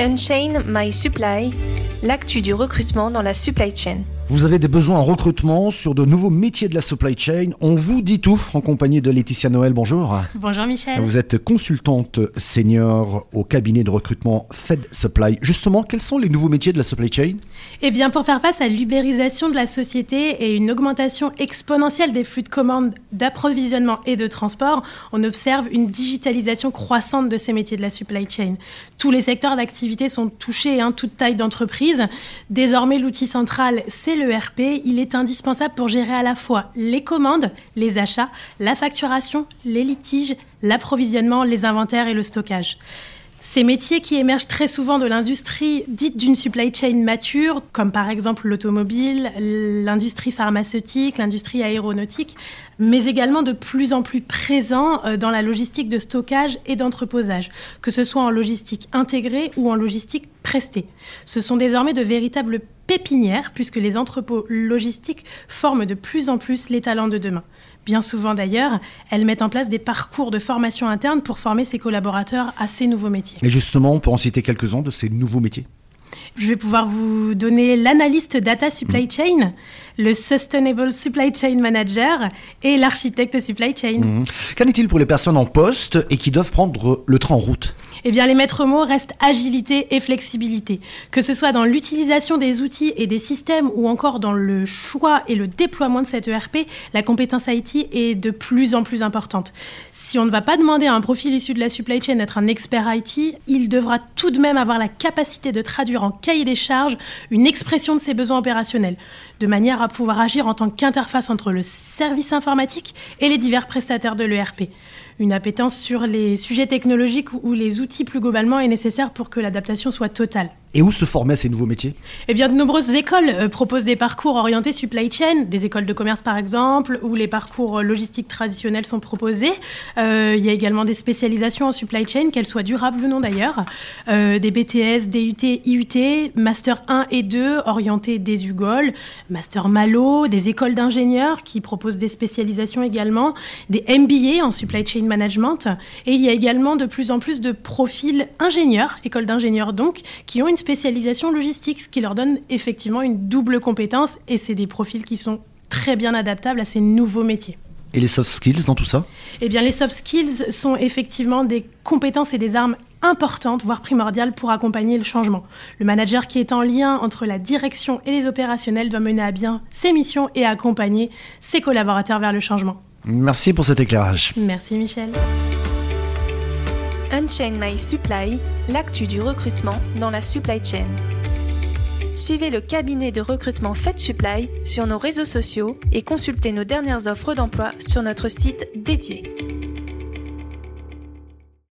Unchain My Supply, l'actu du recrutement dans la supply chain. Vous avez des besoins en recrutement sur de nouveaux métiers de la supply chain. On vous dit tout en compagnie de Laetitia Noël. Bonjour. Bonjour Michel. Vous êtes consultante senior au cabinet de recrutement Fed Supply. Justement, quels sont les nouveaux métiers de la supply chain? Eh bien, pour faire face à l'ubérisation de la société et une augmentation exponentielle des flux de commandes, d'approvisionnement et de transport, on observe une digitalisation croissante de ces métiers de la supply chain. Tous les secteurs d'activité sont touchés, hein, toute taille d'entreprise. Désormais, l'outil central, c'est l'ERP, il est indispensable pour gérer à la fois les commandes, les achats, la facturation, les litiges, l'approvisionnement, les inventaires et le stockage. Ces métiers qui émergent très souvent de l'industrie dite d'une supply chain mature, comme par exemple l'automobile, l'industrie pharmaceutique, l'industrie aéronautique, mais également de plus en plus présents euh, dans la logistique de stockage et d'entreposage, que ce soit en logistique intégrée ou en logistique prestée. Ce sont désormais de véritables pépinières, puisque les entrepôts logistiques forment de plus en plus les talents de demain. Bien souvent d'ailleurs, elles mettent en place des parcours de formation interne pour former ses collaborateurs à ces nouveaux métiers. Et justement, on peut en citer quelques-uns de ces nouveaux métiers je vais pouvoir vous donner l'analyste data supply mmh. chain, le sustainable supply chain manager et l'architecte supply chain. Mmh. Qu'en est-il pour les personnes en poste et qui doivent prendre le train en route? Eh les maîtres mots restent agilité et flexibilité. Que ce soit dans l'utilisation des outils et des systèmes ou encore dans le choix et le déploiement de cette ERP, la compétence IT est de plus en plus importante. Si on ne va pas demander à un profil issu de la supply chain d'être un expert IT, il devra tout de même avoir la capacité de traduire en cahier des charges une expression de ses besoins opérationnels, de manière à pouvoir agir en tant qu'interface entre le service informatique et les divers prestataires de l'ERP une appétence sur les sujets technologiques ou les outils plus globalement est nécessaire pour que l'adaptation soit totale. Et où se formaient ces nouveaux métiers? Eh bien, de nombreuses écoles euh, proposent des parcours orientés supply chain, des écoles de commerce par exemple, où les parcours logistiques traditionnels sont proposés. Euh, il y a également des spécialisations en supply chain, qu'elles soient durables ou non d'ailleurs, euh, des BTS, DUT, IUT, Master 1 et 2 orientés des UGOL, Master Malo, des écoles d'ingénieurs qui proposent des spécialisations également, des MBA en supply chain management, et il y a également de plus en plus de profils ingénieurs, écoles d'ingénieurs donc, qui ont une spécialisation logistique, ce qui leur donne effectivement une double compétence et c'est des profils qui sont très bien adaptables à ces nouveaux métiers. Et les soft skills dans tout ça? Eh bien, les soft skills sont effectivement des compétences et des armes importantes, voire primordiales, pour accompagner le changement. Le manager qui est en lien entre la direction et les opérationnels doit mener à bien ses missions et accompagner ses collaborateurs vers le changement. Merci pour cet éclairage. Merci Michel. Unchain My Supply, l'actu du recrutement dans la supply chain. Suivez le cabinet de recrutement Fed Supply sur nos réseaux sociaux et consultez nos dernières offres d'emploi sur notre site dédié.